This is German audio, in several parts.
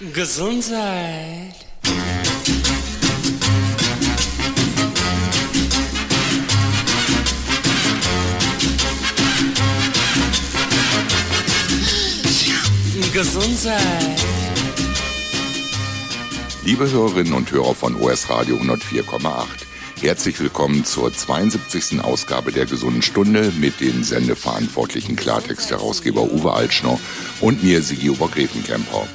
Gesundheit. Gesundheit. Liebe Hörerinnen und Hörer von OS Radio 104,8. Herzlich willkommen zur 72. Ausgabe der Gesunden Stunde mit dem sendeverantwortlichen Klartext-Herausgeber Uwe Altschner und mir, Sigi Obergräfenkemper.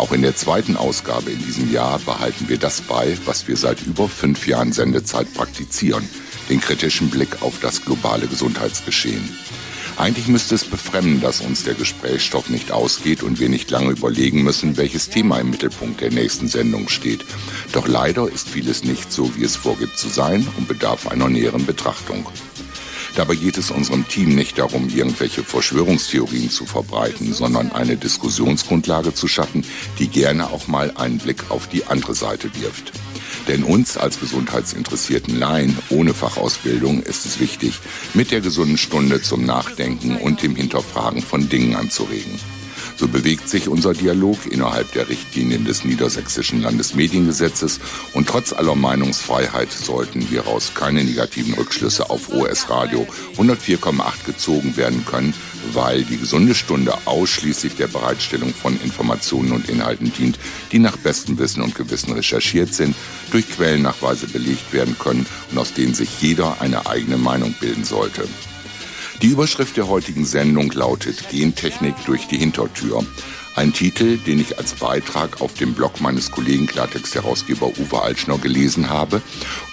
Auch in der zweiten Ausgabe in diesem Jahr behalten wir das bei, was wir seit über fünf Jahren Sendezeit praktizieren, den kritischen Blick auf das globale Gesundheitsgeschehen. Eigentlich müsste es befremden, dass uns der Gesprächsstoff nicht ausgeht und wir nicht lange überlegen müssen, welches Thema im Mittelpunkt der nächsten Sendung steht. Doch leider ist vieles nicht so, wie es vorgibt zu sein und bedarf einer näheren Betrachtung. Dabei geht es unserem Team nicht darum, irgendwelche Verschwörungstheorien zu verbreiten, sondern eine Diskussionsgrundlage zu schaffen, die gerne auch mal einen Blick auf die andere Seite wirft. Denn uns als gesundheitsinteressierten Laien ohne Fachausbildung ist es wichtig, mit der gesunden Stunde zum Nachdenken und dem Hinterfragen von Dingen anzuregen. So bewegt sich unser Dialog innerhalb der Richtlinien des Niedersächsischen Landesmediengesetzes und trotz aller Meinungsfreiheit sollten hieraus keine negativen Rückschlüsse auf OS Radio 104,8 gezogen werden können, weil die gesunde Stunde ausschließlich der Bereitstellung von Informationen und Inhalten dient, die nach bestem Wissen und Gewissen recherchiert sind, durch Quellennachweise belegt werden können und aus denen sich jeder eine eigene Meinung bilden sollte. Die Überschrift der heutigen Sendung lautet Gentechnik durch die Hintertür. Ein Titel, den ich als Beitrag auf dem Blog meines Kollegen Klartext-Herausgeber Uwe Altschner gelesen habe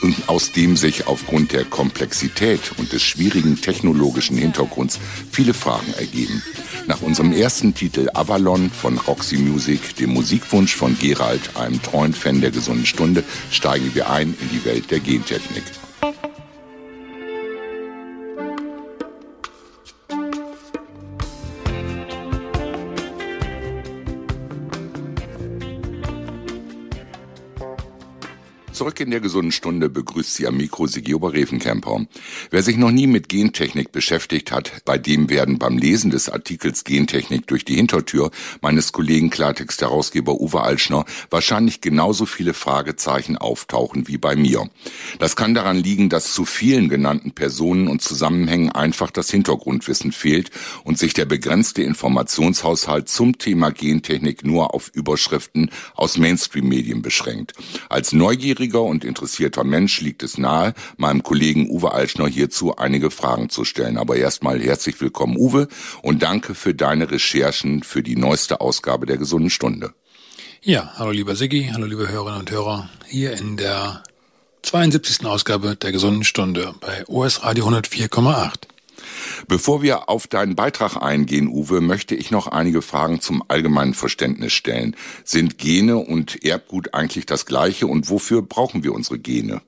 und aus dem sich aufgrund der Komplexität und des schwierigen technologischen Hintergrunds viele Fragen ergeben. Nach unserem ersten Titel Avalon von Roxy Music, dem Musikwunsch von Gerald, einem treuen Fan der gesunden Stunde, steigen wir ein in die Welt der Gentechnik. Zurück in der gesunden Stunde begrüßt Sie am Mikro Sigi Oberrevenkemper. Wer sich noch nie mit Gentechnik beschäftigt hat, bei dem werden beim Lesen des Artikels Gentechnik durch die Hintertür meines Kollegen Klartext-Herausgeber Uwe Altschner wahrscheinlich genauso viele Fragezeichen auftauchen wie bei mir. Das kann daran liegen, dass zu vielen genannten Personen und Zusammenhängen einfach das Hintergrundwissen fehlt und sich der begrenzte Informationshaushalt zum Thema Gentechnik nur auf Überschriften aus Mainstream-Medien beschränkt. Als neugierig neugieriger und interessierter Mensch liegt es nahe, meinem Kollegen Uwe Altschner hierzu einige Fragen zu stellen. Aber erstmal herzlich willkommen, Uwe, und danke für deine Recherchen für die neueste Ausgabe der Gesunden Stunde. Ja, hallo lieber Siggi, hallo liebe Hörerinnen und Hörer, hier in der 72. Ausgabe der Gesunden Stunde bei OS Radio 104,8. Bevor wir auf deinen Beitrag eingehen, Uwe, möchte ich noch einige Fragen zum allgemeinen Verständnis stellen. Sind Gene und Erbgut eigentlich das gleiche und wofür brauchen wir unsere Gene?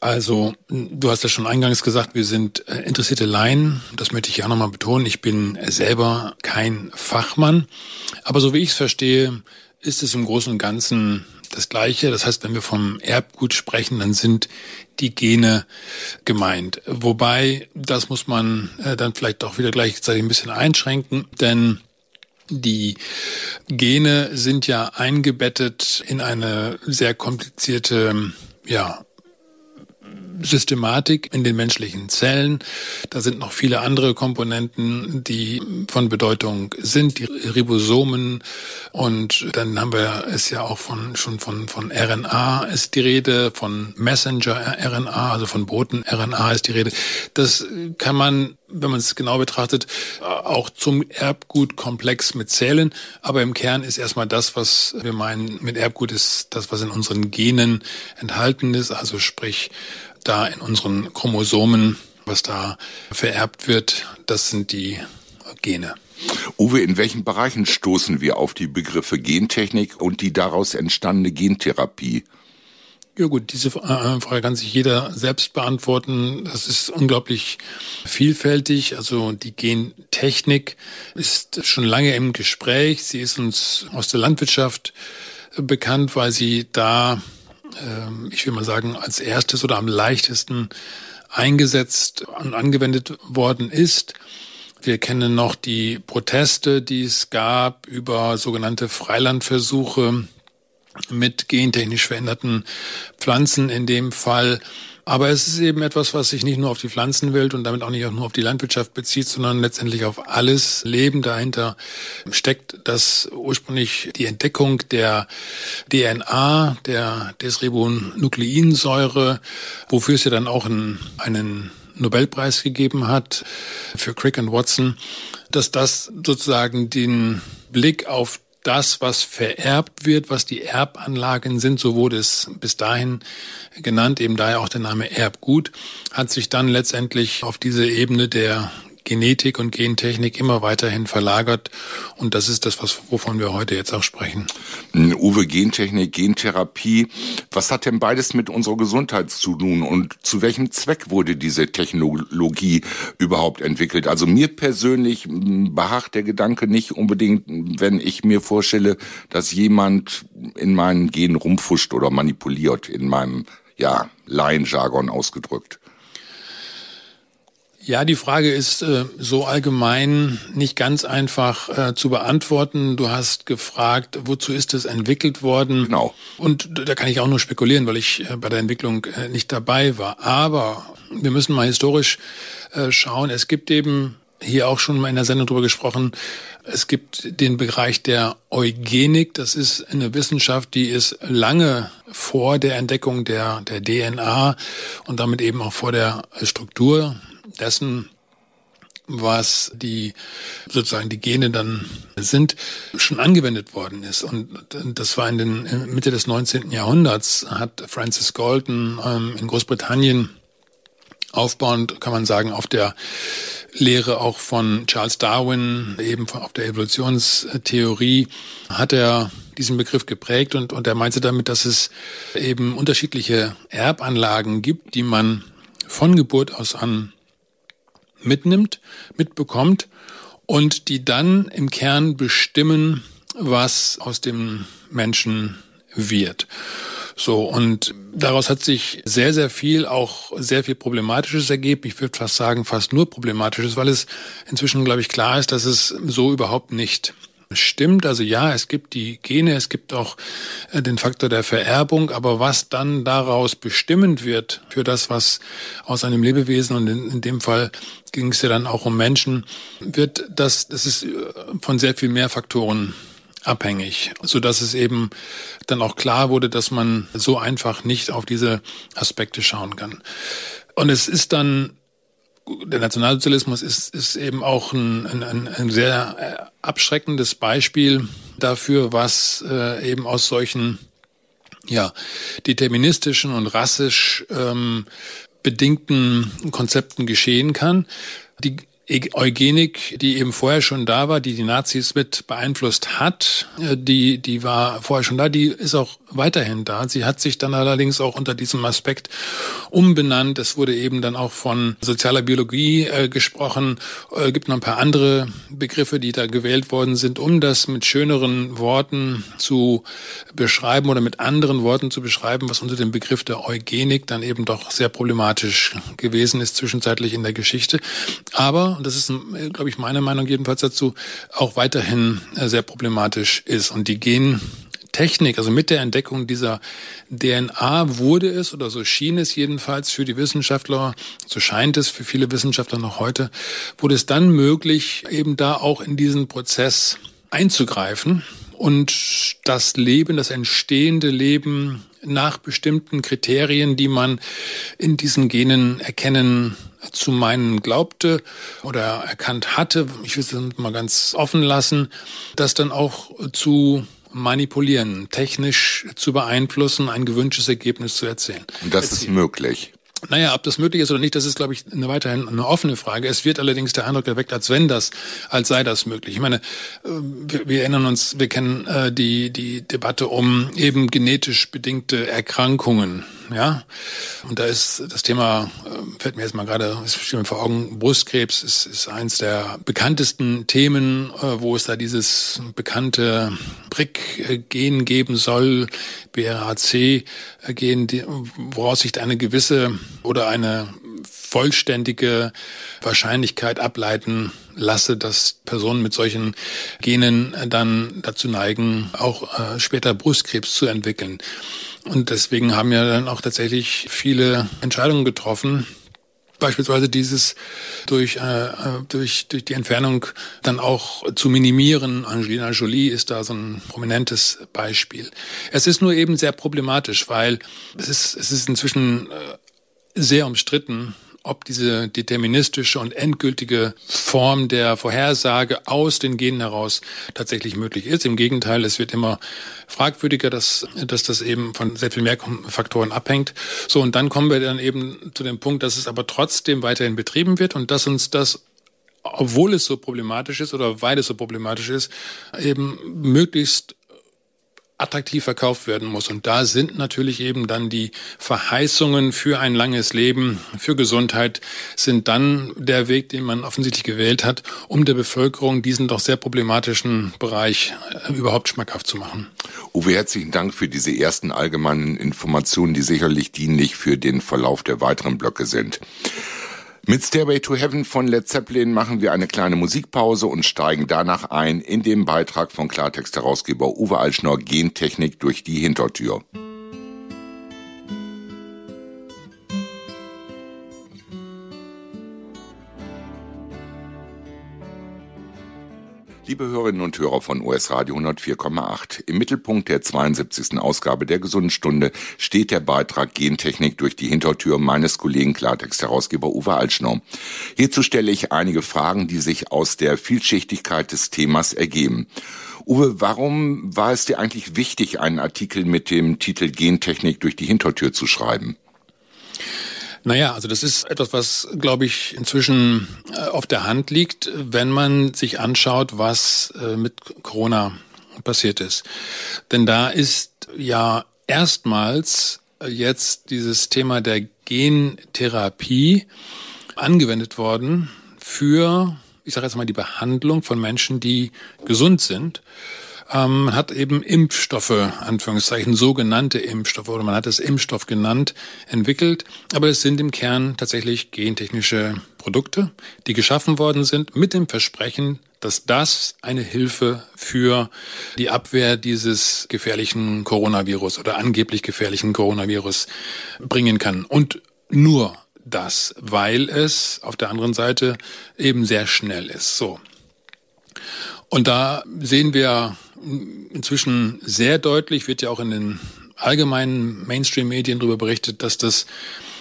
Also, du hast ja schon eingangs gesagt, wir sind äh, interessierte Laien. Das möchte ich ja nochmal betonen. Ich bin selber kein Fachmann. Aber so wie ich es verstehe, ist es im Großen und Ganzen das Gleiche. Das heißt, wenn wir vom Erbgut sprechen, dann sind die Gene gemeint. Wobei, das muss man äh, dann vielleicht auch wieder gleichzeitig ein bisschen einschränken, denn die Gene sind ja eingebettet in eine sehr komplizierte ja, Systematik in den menschlichen Zellen. Da sind noch viele andere Komponenten, die von Bedeutung sind, die Ribosomen. Und dann haben wir es ja auch von, schon von, von RNA ist die Rede, von Messenger-RNA, also von Boten-RNA ist die Rede. Das kann man wenn man es genau betrachtet, auch zum Erbgutkomplex mitzählen. Aber im Kern ist erstmal das, was wir meinen mit Erbgut, ist das, was in unseren Genen enthalten ist. Also sprich da in unseren Chromosomen, was da vererbt wird, das sind die Gene. Uwe, in welchen Bereichen stoßen wir auf die Begriffe Gentechnik und die daraus entstandene Gentherapie? Ja gut, diese äh, Frage kann sich jeder selbst beantworten. Das ist unglaublich vielfältig. Also die Gentechnik ist schon lange im Gespräch. Sie ist uns aus der Landwirtschaft bekannt, weil sie da ich will mal sagen, als erstes oder am leichtesten eingesetzt und angewendet worden ist. Wir kennen noch die Proteste, die es gab über sogenannte Freilandversuche mit gentechnisch veränderten Pflanzen in dem Fall. Aber es ist eben etwas, was sich nicht nur auf die Pflanzenwelt und damit auch nicht nur auf die Landwirtschaft bezieht, sondern letztendlich auf alles Leben dahinter steckt, dass ursprünglich die Entdeckung der DNA, der Desribonukleinsäure, wofür es ja dann auch einen, einen Nobelpreis gegeben hat für Crick und Watson, dass das sozusagen den Blick auf das, was vererbt wird, was die Erbanlagen sind, so wurde es bis dahin genannt, eben daher auch der Name Erbgut, hat sich dann letztendlich auf diese Ebene der Genetik und Gentechnik immer weiterhin verlagert. Und das ist das, was, wovon wir heute jetzt auch sprechen. Uwe, Gentechnik, Gentherapie. Was hat denn beides mit unserer Gesundheit zu tun? Und zu welchem Zweck wurde diese Technologie überhaupt entwickelt? Also mir persönlich beharrt der Gedanke nicht unbedingt, wenn ich mir vorstelle, dass jemand in meinen Genen rumfuscht oder manipuliert, in meinem, ja, Laienjargon ausgedrückt. Ja, die Frage ist äh, so allgemein nicht ganz einfach äh, zu beantworten. Du hast gefragt, wozu ist es entwickelt worden? Genau. Und da kann ich auch nur spekulieren, weil ich äh, bei der Entwicklung äh, nicht dabei war. Aber wir müssen mal historisch äh, schauen. Es gibt eben hier auch schon mal in der Sendung drüber gesprochen. Es gibt den Bereich der Eugenik. Das ist eine Wissenschaft, die ist lange vor der Entdeckung der, der DNA und damit eben auch vor der Struktur dessen, was die sozusagen die Gene dann sind, schon angewendet worden ist. Und das war in den Mitte des 19. Jahrhunderts, hat Francis Galton ähm, in Großbritannien aufbauend, kann man sagen, auf der Lehre auch von Charles Darwin, eben auf der Evolutionstheorie, hat er diesen Begriff geprägt und, und er meinte damit, dass es eben unterschiedliche Erbanlagen gibt, die man von Geburt aus an mitnimmt, mitbekommt und die dann im Kern bestimmen, was aus dem Menschen wird. So, und daraus hat sich sehr, sehr viel, auch sehr viel Problematisches ergeben. Ich würde fast sagen, fast nur Problematisches, weil es inzwischen, glaube ich, klar ist, dass es so überhaupt nicht stimmt. Also ja, es gibt die Gene, es gibt auch äh, den Faktor der Vererbung, aber was dann daraus bestimmend wird für das, was aus einem Lebewesen und in, dem Fall ging es ja dann auch um Menschen, wird das, das ist äh, von sehr viel mehr Faktoren abhängig, so dass es eben dann auch klar wurde, dass man so einfach nicht auf diese Aspekte schauen kann. Und es ist dann der Nationalsozialismus ist, ist eben auch ein, ein, ein sehr äh, abschreckendes Beispiel dafür, was äh, eben aus solchen ja, deterministischen und rassisch ähm, bedingten Konzepten geschehen kann. Die Eugenik, die eben vorher schon da war, die die Nazis mit beeinflusst hat, äh, die, die war vorher schon da, die ist auch weiterhin da. Sie hat sich dann allerdings auch unter diesem Aspekt umbenannt. Es wurde eben dann auch von sozialer Biologie äh, gesprochen. Äh, gibt noch ein paar andere Begriffe, die da gewählt worden sind, um das mit schöneren Worten zu beschreiben oder mit anderen Worten zu beschreiben, was unter dem Begriff der Eugenik dann eben doch sehr problematisch gewesen ist zwischenzeitlich in der Geschichte. Aber und das ist, glaube ich, meine Meinung jedenfalls dazu, auch weiterhin äh, sehr problematisch ist. Und die Gentechnik, also mit der Entdeckung dieser DNA wurde es, oder so schien es jedenfalls für die Wissenschaftler, so scheint es für viele Wissenschaftler noch heute, wurde es dann möglich, eben da auch in diesen Prozess einzugreifen und das Leben, das entstehende Leben nach bestimmten Kriterien, die man in diesen Genen erkennen zu meinen glaubte oder erkannt hatte, ich will es mal ganz offen lassen, das dann auch zu manipulieren, technisch zu beeinflussen, ein gewünschtes Ergebnis zu erzielen. Und das ist möglich. Naja, ob das möglich ist oder nicht, das ist, glaube ich, eine weiterhin eine offene Frage. Es wird allerdings der Eindruck erweckt, als wenn das, als sei das möglich. Ich meine, äh, wir, wir erinnern uns, wir kennen äh, die, die Debatte um eben genetisch bedingte Erkrankungen. Ja, und da ist das Thema, äh, fällt mir jetzt mal gerade, ist mir vor Augen, Brustkrebs ist, ist eins der bekanntesten Themen, äh, wo es da dieses bekannte BRIC-Gen geben soll, BRAC-Gen, woraus sich eine gewisse oder eine vollständige Wahrscheinlichkeit ableiten lasse, dass Personen mit solchen Genen dann dazu neigen, auch äh, später Brustkrebs zu entwickeln. Und deswegen haben ja dann auch tatsächlich viele Entscheidungen getroffen, beispielsweise dieses durch, äh, durch, durch die Entfernung dann auch zu minimieren. Angelina Jolie ist da so ein prominentes Beispiel. Es ist nur eben sehr problematisch, weil es ist, es ist inzwischen äh, sehr umstritten, ob diese deterministische und endgültige Form der Vorhersage aus den Genen heraus tatsächlich möglich ist. Im Gegenteil, es wird immer fragwürdiger, dass, dass das eben von sehr viel mehr Faktoren abhängt. So, und dann kommen wir dann eben zu dem Punkt, dass es aber trotzdem weiterhin betrieben wird und dass uns das obwohl es so problematisch ist oder weil es so problematisch ist, eben möglichst attraktiv verkauft werden muss. Und da sind natürlich eben dann die Verheißungen für ein langes Leben, für Gesundheit, sind dann der Weg, den man offensichtlich gewählt hat, um der Bevölkerung diesen doch sehr problematischen Bereich äh, überhaupt schmackhaft zu machen. Uwe, herzlichen Dank für diese ersten allgemeinen Informationen, die sicherlich dienlich für den Verlauf der weiteren Blöcke sind. Mit Stairway to Heaven von Led Zeppelin machen wir eine kleine Musikpause und steigen danach ein in den Beitrag von Klartext-Herausgeber Uwe Alschnor Gentechnik durch die Hintertür. Liebe Hörerinnen und Hörer von US Radio 104,8, im Mittelpunkt der 72. Ausgabe der Gesunden Stunde steht der Beitrag Gentechnik durch die Hintertür meines Kollegen Klartext-Herausgeber Uwe Altschnau. Hierzu stelle ich einige Fragen, die sich aus der Vielschichtigkeit des Themas ergeben. Uwe, warum war es dir eigentlich wichtig, einen Artikel mit dem Titel Gentechnik durch die Hintertür zu schreiben? Naja, also das ist etwas, was, glaube ich, inzwischen äh, auf der Hand liegt, wenn man sich anschaut, was äh, mit Corona passiert ist. Denn da ist ja erstmals jetzt dieses Thema der Gentherapie angewendet worden für, ich sage jetzt mal, die Behandlung von Menschen, die gesund sind ähm, man hat eben Impfstoffe, Anführungszeichen, sogenannte Impfstoffe, oder man hat es Impfstoff genannt, entwickelt. Aber es sind im Kern tatsächlich gentechnische Produkte, die geschaffen worden sind mit dem Versprechen, dass das eine Hilfe für die Abwehr dieses gefährlichen Coronavirus oder angeblich gefährlichen Coronavirus bringen kann. Und nur das, weil es auf der anderen Seite eben sehr schnell ist. So. Und da sehen wir inzwischen sehr deutlich, wird ja auch in den allgemeinen Mainstream-Medien darüber berichtet, dass das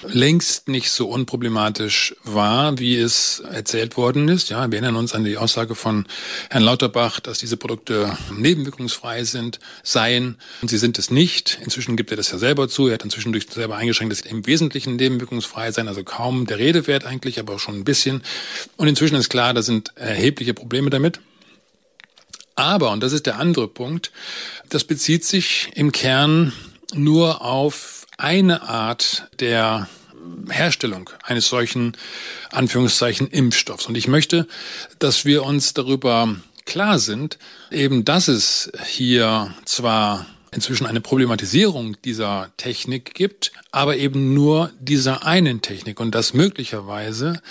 längst nicht so unproblematisch war, wie es erzählt worden ist. Ja, wir erinnern uns an die Aussage von Herrn Lauterbach, dass diese Produkte nebenwirkungsfrei sind, seien. Und sie sind es nicht. Inzwischen gibt er das ja selber zu. Er hat inzwischen durch selber eingeschränkt, dass sie im Wesentlichen nebenwirkungsfrei sein, also kaum der Rede wert eigentlich, aber auch schon ein bisschen. Und inzwischen ist klar, da sind erhebliche Probleme damit. Aber, und das ist der andere Punkt, das bezieht sich im Kern nur auf eine Art der Herstellung eines solchen Anführungszeichen Impfstoffs. Und ich möchte, dass wir uns darüber klar sind, eben, dass es hier zwar inzwischen eine Problematisierung dieser Technik gibt, aber eben nur dieser einen Technik und dass möglicherweise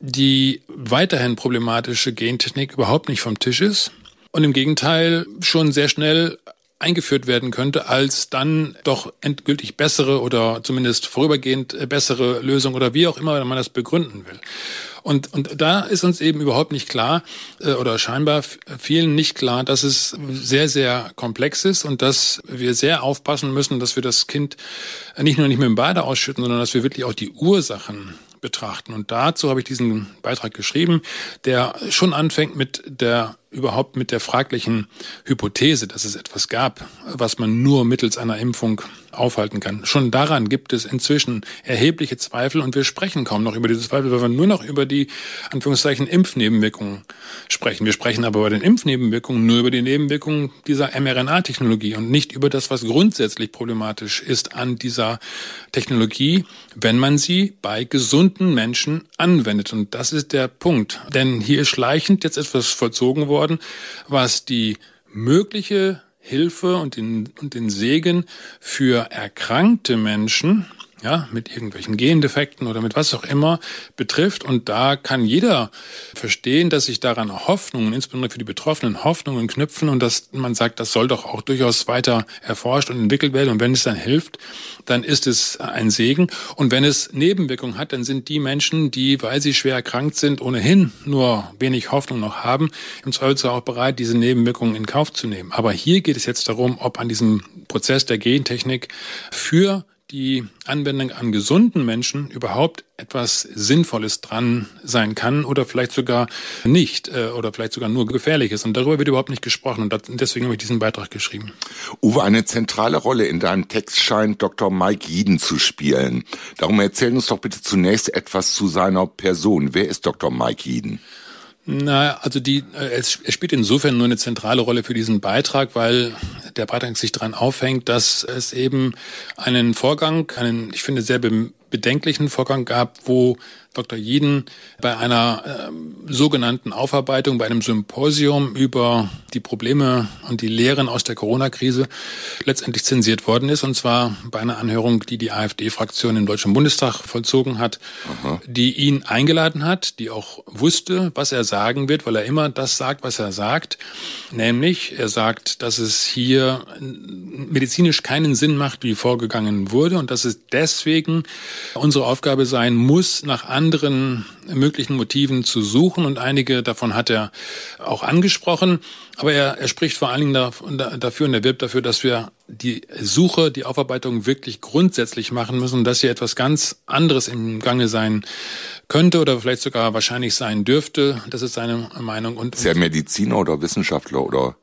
die weiterhin problematische Gentechnik überhaupt nicht vom Tisch ist und im Gegenteil schon sehr schnell eingeführt werden könnte als dann doch endgültig bessere oder zumindest vorübergehend bessere Lösung oder wie auch immer man das begründen will. Und, und da ist uns eben überhaupt nicht klar äh, oder scheinbar vielen nicht klar, dass es sehr, sehr komplex ist und dass wir sehr aufpassen müssen, dass wir das Kind nicht nur nicht mit dem Bade ausschütten, sondern dass wir wirklich auch die Ursachen betrachten. Und dazu habe ich diesen Beitrag geschrieben, der schon anfängt mit der überhaupt mit der fraglichen Hypothese, dass es etwas gab, was man nur mittels einer Impfung aufhalten kann. Schon daran gibt es inzwischen erhebliche Zweifel und wir sprechen kaum noch über diese Zweifel, weil wir nur noch über die Anführungszeichen Impfnebenwirkungen sprechen. Wir sprechen aber bei den Impfnebenwirkungen nur über die Nebenwirkungen dieser mRNA-Technologie und nicht über das, was grundsätzlich problematisch ist an dieser Technologie, wenn man sie bei gesunden Menschen anwendet. Und das ist der Punkt. Denn hier ist schleichend jetzt etwas vollzogen worden, worden, was die mögliche Hilfe und den, und den Segen für erkrankte Menschen ja, mit irgendwelchen Gendefekten oder mit was auch immer betrifft. Und da kann jeder verstehen, dass sich daran Hoffnungen, insbesondere für die Betroffenen, Hoffnungen knüpfen und dass man sagt, das soll doch auch durchaus weiter erforscht und entwickelt werden. Und wenn es dann hilft, dann ist es ein Segen. Und wenn es Nebenwirkungen hat, dann sind die Menschen, die, weil sie schwer erkrankt sind, ohnehin nur wenig Hoffnung noch haben, im Zweifelsfall auch bereit, diese Nebenwirkungen in Kauf zu nehmen. Aber hier geht es jetzt darum, ob an diesem Prozess der Gentechnik für die Anwendung an gesunden Menschen überhaupt etwas Sinnvolles dran sein kann oder vielleicht sogar nicht äh, oder vielleicht sogar nur gefährliches. Und darüber wird überhaupt nicht gesprochen und deswegen habe ich diesen Beitrag geschrieben. Uwe, eine zentrale Rolle in deinem Text scheint Dr. Mike Jeden zu spielen. Darum erzähl uns doch bitte zunächst etwas zu seiner Person. Wer ist Dr. Mike Jeden? Na, also die, äh, es, es spielt insofern nur eine zentrale Rolle für diesen Beitrag, weil der Beitrag sich daran aufhängt, dass es eben einen Vorgang, einen, ich finde, sehr bedenklichen Vorgang gab, wo Dr. Jeden bei einer äh, sogenannten Aufarbeitung, bei einem Symposium über die Probleme und die Lehren aus der Corona-Krise letztendlich zensiert worden ist. Und zwar bei einer Anhörung, die die AfD-Fraktion im Deutschen Bundestag vollzogen hat, Aha. die ihn eingeladen hat, die auch wusste, was er sagen wird, weil er immer das sagt, was er sagt. Nämlich, er sagt, dass es hier medizinisch keinen Sinn macht, wie vorgegangen wurde und dass es deswegen unsere Aufgabe sein muss, nach anderen möglichen Motiven zu suchen. Und einige davon hat er auch angesprochen. Aber er, er spricht vor allen Dingen dafür und er wirbt dafür, dass wir die Suche, die Aufarbeitung wirklich grundsätzlich machen müssen, dass hier etwas ganz anderes im Gange sein könnte oder vielleicht sogar wahrscheinlich sein dürfte. Das ist seine Meinung. Und, ist er Mediziner oder Wissenschaftler oder?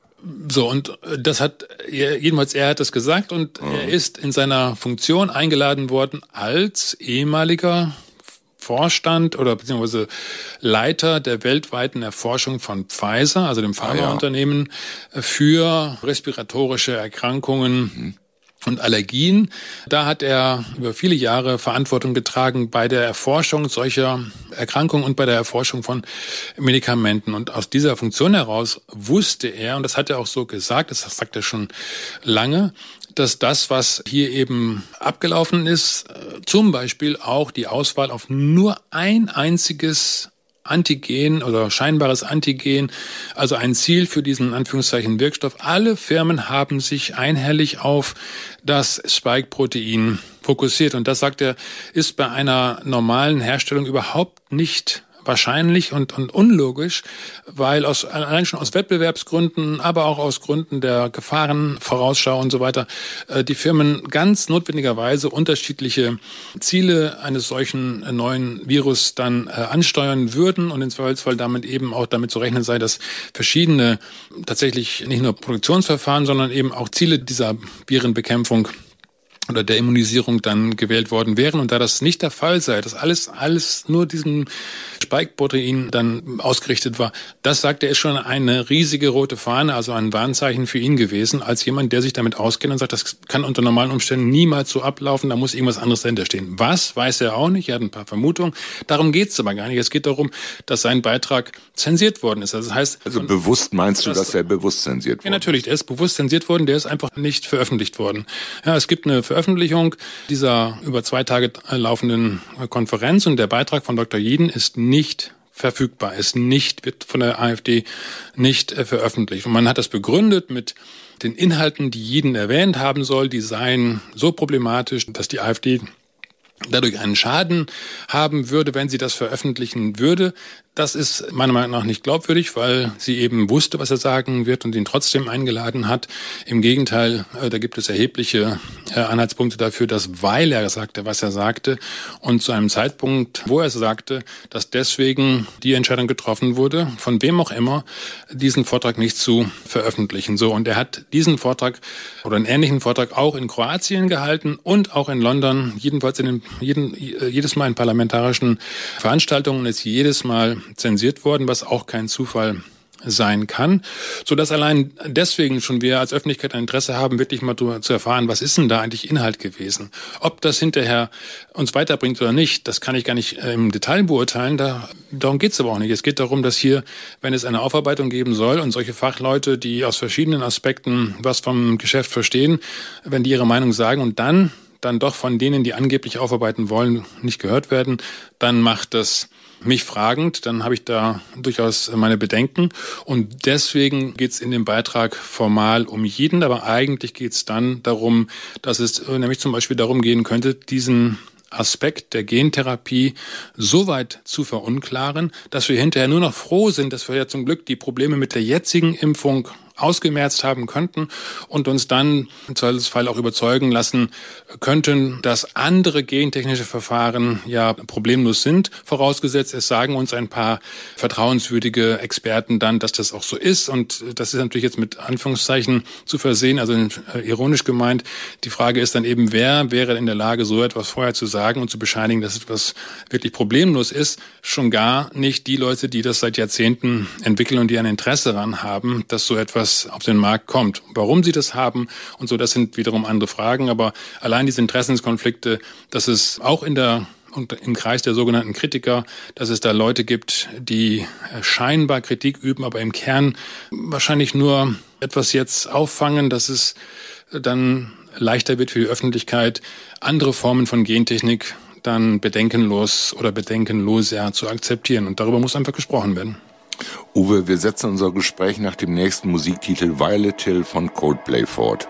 So, und das hat, jedenfalls er hat es gesagt und er ist in seiner Funktion eingeladen worden als ehemaliger Vorstand oder beziehungsweise Leiter der weltweiten Erforschung von Pfizer, also dem Pharmaunternehmen, ah, ja. für respiratorische Erkrankungen. Mhm und Allergien. Da hat er über viele Jahre Verantwortung getragen bei der Erforschung solcher Erkrankungen und bei der Erforschung von Medikamenten. Und aus dieser Funktion heraus wusste er, und das hat er auch so gesagt, das sagt er schon lange, dass das, was hier eben abgelaufen ist, zum Beispiel auch die Auswahl auf nur ein einziges Antigen oder scheinbares Antigen, also ein Ziel für diesen Anführungszeichen Wirkstoff. Alle Firmen haben sich einhellig auf das Spike-Protein fokussiert. Und das, sagt er, ist bei einer normalen Herstellung überhaupt nicht wahrscheinlich und, und unlogisch, weil aus, allein schon aus Wettbewerbsgründen, aber auch aus Gründen der Gefahrenvorausschau und so weiter, äh, die Firmen ganz notwendigerweise unterschiedliche Ziele eines solchen neuen Virus dann äh, ansteuern würden und im Zweifelsfall damit eben auch damit zu rechnen sei, dass verschiedene tatsächlich nicht nur Produktionsverfahren, sondern eben auch Ziele dieser Virenbekämpfung oder der Immunisierung dann gewählt worden wären. Und da das nicht der Fall sei, dass alles, alles nur diesem Spike-Protein dann ausgerichtet war, das sagt er, ist schon eine riesige rote Fahne, also ein Warnzeichen für ihn gewesen, als jemand, der sich damit auskennt und sagt, das kann unter normalen Umständen niemals so ablaufen, da muss irgendwas anderes dahinter stehen. Was, weiß er auch nicht, er hat ein paar Vermutungen. Darum geht es aber gar nicht. Es geht darum, dass sein Beitrag zensiert worden ist. Also das heißt, also bewusst meinst du, dass er bewusst zensiert wurde? Ja, natürlich, der ist bewusst zensiert worden, der ist einfach nicht veröffentlicht worden. Ja, es gibt eine Veröffentlichung dieser über zwei Tage laufenden Konferenz und der Beitrag von Dr. Jeden ist nicht verfügbar, ist nicht, wird von der AfD nicht äh, veröffentlicht. Und man hat das begründet mit den Inhalten, die Jeden erwähnt haben soll, die seien so problematisch, dass die AfD dadurch einen Schaden haben würde, wenn sie das veröffentlichen würde. Das ist meiner Meinung nach nicht glaubwürdig, weil sie eben wusste, was er sagen wird und ihn trotzdem eingeladen hat. Im Gegenteil, äh, da gibt es erhebliche äh, Anhaltspunkte dafür, dass weil er sagte, was er sagte und zu einem Zeitpunkt, wo er sagte, dass deswegen die Entscheidung getroffen wurde, von wem auch immer, diesen Vortrag nicht zu veröffentlichen. So, und er hat diesen Vortrag oder einen ähnlichen Vortrag auch in Kroatien gehalten und auch in London, jedenfalls in den, jeden, jedes Mal in parlamentarischen Veranstaltungen ist jedes Mal zensiert worden, was auch kein Zufall sein kann, so dass allein deswegen schon wir als Öffentlichkeit ein Interesse haben, wirklich mal zu erfahren, was ist denn da eigentlich Inhalt gewesen? Ob das hinterher uns weiterbringt oder nicht, das kann ich gar nicht äh, im Detail beurteilen. Da, darum geht es aber auch nicht. Es geht darum, dass hier, wenn es eine Aufarbeitung geben soll und solche Fachleute, die aus verschiedenen Aspekten was vom Geschäft verstehen, wenn die ihre Meinung sagen und dann dann doch von denen, die angeblich aufarbeiten wollen, nicht gehört werden, dann macht das mich fragend, dann habe ich da durchaus meine Bedenken. Und deswegen geht es in dem Beitrag formal um jeden, aber eigentlich geht es dann darum, dass es nämlich zum Beispiel darum gehen könnte, diesen Aspekt der Gentherapie so weit zu verunklaren, dass wir hinterher nur noch froh sind, dass wir ja zum Glück die Probleme mit der jetzigen Impfung ausgemerzt haben könnten und uns dann im Zweifelsfall auch überzeugen lassen könnten, dass andere gentechnische Verfahren ja problemlos sind. Vorausgesetzt, es sagen uns ein paar vertrauenswürdige Experten dann, dass das auch so ist. Und das ist natürlich jetzt mit Anführungszeichen zu versehen, also ironisch gemeint. Die Frage ist dann eben, wer wäre in der Lage, so etwas vorher zu sagen und zu bescheinigen, dass etwas wirklich problemlos ist. Schon gar nicht die Leute, die das seit Jahrzehnten entwickeln und die ein Interesse daran haben, dass so etwas was auf den Markt kommt. Warum sie das haben und so, das sind wiederum andere Fragen. Aber allein diese Interessenskonflikte, dass es auch in der und im Kreis der sogenannten Kritiker, dass es da Leute gibt, die scheinbar Kritik üben, aber im Kern wahrscheinlich nur etwas jetzt auffangen, dass es dann leichter wird für die Öffentlichkeit, andere Formen von Gentechnik dann bedenkenlos oder bedenkenloser zu akzeptieren. Und darüber muss einfach gesprochen werden. Uwe, wir setzen unser Gespräch nach dem nächsten Musiktitel Violet Hill von Coldplay fort.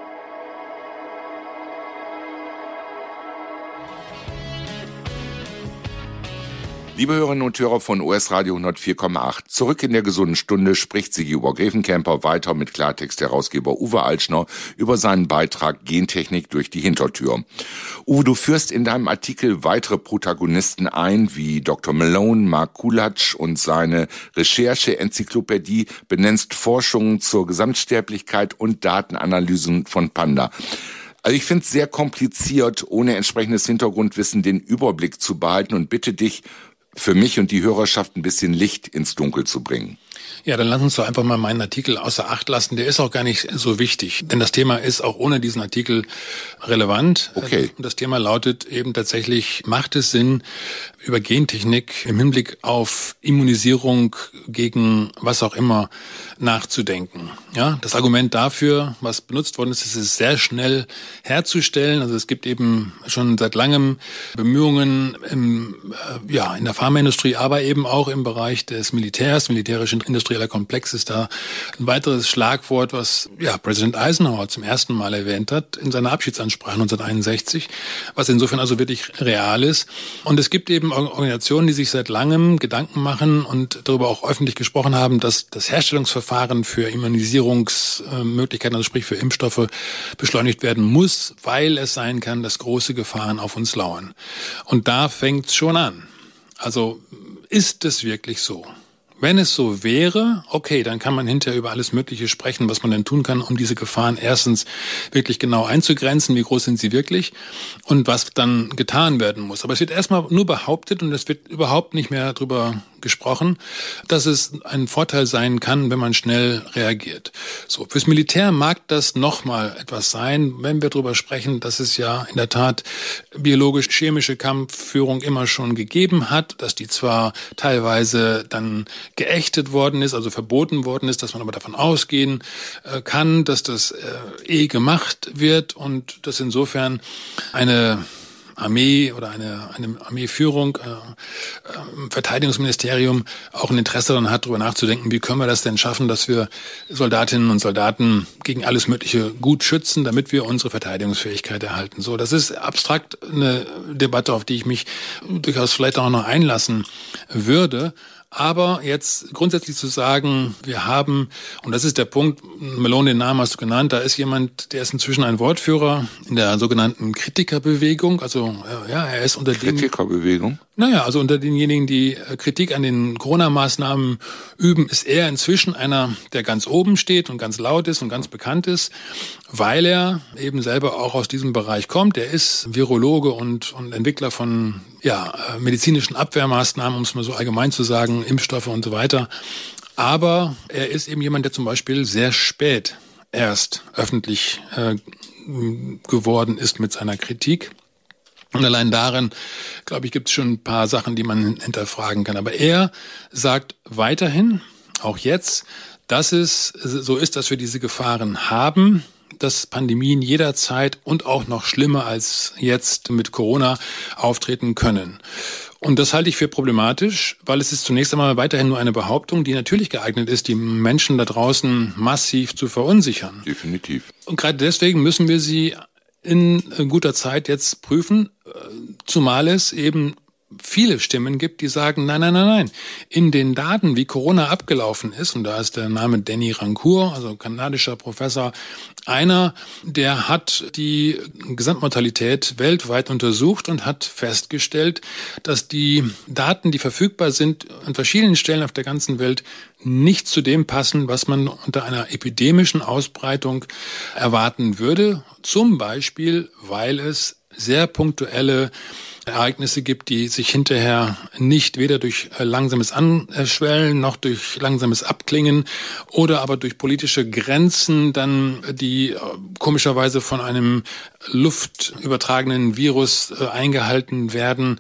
Liebe Hörerinnen und Hörer von US Radio 104,8, zurück in der gesunden Stunde spricht Sigi Obergräfenkämper weiter mit Klartext-Herausgeber Uwe Altschner über seinen Beitrag Gentechnik durch die Hintertür. Uwe, du führst in deinem Artikel weitere Protagonisten ein, wie Dr. Malone, Mark Kulatsch und seine Recherche-Enzyklopädie benennst Forschungen zur Gesamtsterblichkeit und Datenanalysen von Panda. Also ich finde es sehr kompliziert, ohne entsprechendes Hintergrundwissen den Überblick zu behalten und bitte dich, für mich und die Hörerschaft ein bisschen Licht ins Dunkel zu bringen. Ja, dann lass uns doch einfach mal meinen Artikel außer Acht lassen. Der ist auch gar nicht so wichtig, denn das Thema ist auch ohne diesen Artikel relevant. Okay. Und das Thema lautet eben tatsächlich, macht es Sinn, über Gentechnik im Hinblick auf Immunisierung gegen was auch immer nachzudenken. Ja, das Argument dafür, was benutzt worden ist, ist es sehr schnell herzustellen. Also es gibt eben schon seit langem Bemühungen im, äh, ja, in der Pharmaindustrie, aber eben auch im Bereich des Militärs, militärischen industrieller Komplex ist da ein weiteres Schlagwort, was ja Präsident Eisenhower zum ersten Mal erwähnt hat in seiner Abschiedsansprache 1961, was insofern also wirklich real ist. Und es gibt eben Organisationen, die sich seit langem Gedanken machen und darüber auch öffentlich gesprochen haben, dass das Herstellungsverfahren für Immunisierungsmöglichkeiten, also sprich für Impfstoffe, beschleunigt werden muss, weil es sein kann, dass große Gefahren auf uns lauern. Und da fängt es schon an. Also ist es wirklich so? Wenn es so wäre, okay, dann kann man hinterher über alles Mögliche sprechen, was man denn tun kann, um diese Gefahren erstens wirklich genau einzugrenzen, wie groß sind sie wirklich und was dann getan werden muss. Aber es wird erstmal nur behauptet und es wird überhaupt nicht mehr darüber gesprochen, dass es ein Vorteil sein kann, wenn man schnell reagiert. So, fürs Militär mag das nochmal etwas sein, wenn wir darüber sprechen, dass es ja in der Tat biologisch-chemische Kampfführung immer schon gegeben hat, dass die zwar teilweise dann geächtet worden ist, also verboten worden ist, dass man aber davon ausgehen äh, kann, dass das äh, eh gemacht wird und dass insofern eine Armee oder eine, eine Armeeführung, äh, äh, Verteidigungsministerium auch ein Interesse daran hat, darüber nachzudenken, wie können wir das denn schaffen, dass wir Soldatinnen und Soldaten gegen alles Mögliche gut schützen, damit wir unsere Verteidigungsfähigkeit erhalten. So, das ist abstrakt eine Debatte, auf die ich mich durchaus vielleicht auch noch einlassen würde. Aber jetzt grundsätzlich zu sagen, wir haben, und das ist der Punkt, Malone, den Namen hast du genannt, da ist jemand, der ist inzwischen ein Wortführer in der sogenannten Kritikerbewegung. Also ja, er ist unter. Kritikerbewegung? Naja, also unter denjenigen, die äh, Kritik an den Corona-Maßnahmen üben, ist er inzwischen einer, der ganz oben steht und ganz laut ist und ganz bekannt ist, weil er eben selber auch aus diesem Bereich kommt. Er ist Virologe und, und Entwickler von ja, äh, medizinischen Abwehrmaßnahmen, um es mal so allgemein zu sagen, Impfstoffe und so weiter. Aber er ist eben jemand, der zum Beispiel sehr spät erst öffentlich äh, geworden ist mit seiner Kritik. Und allein darin, glaube ich, gibt es schon ein paar Sachen, die man hinterfragen kann. Aber er sagt weiterhin, auch jetzt, dass es so ist, dass wir diese Gefahren haben, dass Pandemien jederzeit und auch noch schlimmer als jetzt mit Corona auftreten können. Und das halte ich für problematisch, weil es ist zunächst einmal weiterhin nur eine Behauptung, die natürlich geeignet ist, die Menschen da draußen massiv zu verunsichern. Definitiv. Und gerade deswegen müssen wir sie in guter Zeit jetzt prüfen, zumal es eben viele Stimmen gibt, die sagen, nein, nein, nein, nein. In den Daten, wie Corona abgelaufen ist, und da ist der Name Danny Rancourt, also kanadischer Professor, einer, der hat die Gesamtmortalität weltweit untersucht und hat festgestellt, dass die Daten, die verfügbar sind, an verschiedenen Stellen auf der ganzen Welt nicht zu dem passen, was man unter einer epidemischen Ausbreitung erwarten würde. Zum Beispiel, weil es sehr punktuelle Ereignisse gibt, die sich hinterher nicht weder durch äh, langsames Anschwellen noch durch langsames Abklingen oder aber durch politische Grenzen dann, die äh, komischerweise von einem luftübertragenen Virus äh, eingehalten werden.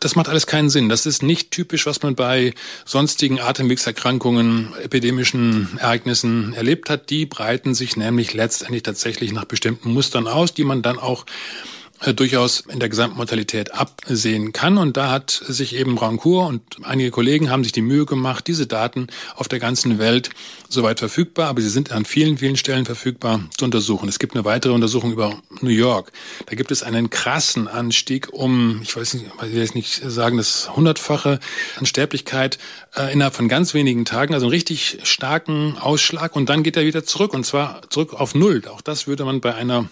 Das macht alles keinen Sinn. Das ist nicht typisch, was man bei sonstigen Atemwegserkrankungen, epidemischen Ereignissen erlebt hat. Die breiten sich nämlich letztendlich tatsächlich nach bestimmten Mustern aus, die man dann auch äh, durchaus in der Gesamtmortalität absehen kann. Und da hat sich eben Rancourt und einige Kollegen haben sich die Mühe gemacht, diese Daten auf der ganzen Welt soweit verfügbar, aber sie sind an vielen, vielen Stellen verfügbar, zu untersuchen. Es gibt eine weitere Untersuchung über New York. Da gibt es einen krassen Anstieg um, ich weiß nicht, ich will nicht sagen, das hundertfache an Sterblichkeit äh, innerhalb von ganz wenigen Tagen, also einen richtig starken Ausschlag und dann geht er wieder zurück und zwar zurück auf Null. Auch das würde man bei einer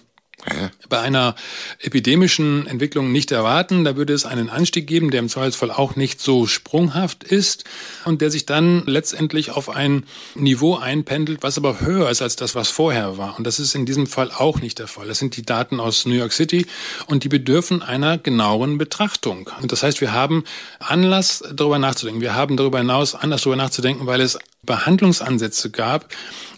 bei einer epidemischen Entwicklung nicht erwarten. Da würde es einen Anstieg geben, der im Zweifelsfall auch nicht so sprunghaft ist und der sich dann letztendlich auf ein Niveau einpendelt, was aber höher ist als das, was vorher war. Und das ist in diesem Fall auch nicht der Fall. Das sind die Daten aus New York City und die bedürfen einer genaueren Betrachtung. Und das heißt, wir haben Anlass, darüber nachzudenken. Wir haben darüber hinaus Anlass, darüber nachzudenken, weil es Behandlungsansätze gab,